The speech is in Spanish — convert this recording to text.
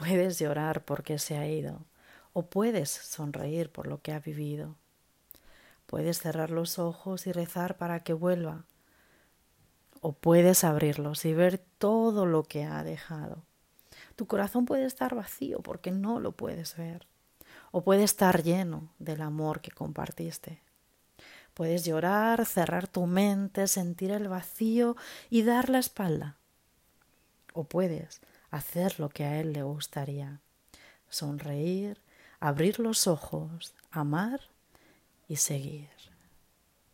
Puedes llorar porque se ha ido o puedes sonreír por lo que ha vivido. Puedes cerrar los ojos y rezar para que vuelva o puedes abrirlos y ver todo lo que ha dejado. Tu corazón puede estar vacío porque no lo puedes ver o puede estar lleno del amor que compartiste. Puedes llorar, cerrar tu mente, sentir el vacío y dar la espalda. O puedes hacer lo que a él le gustaría, sonreír, abrir los ojos, amar y seguir.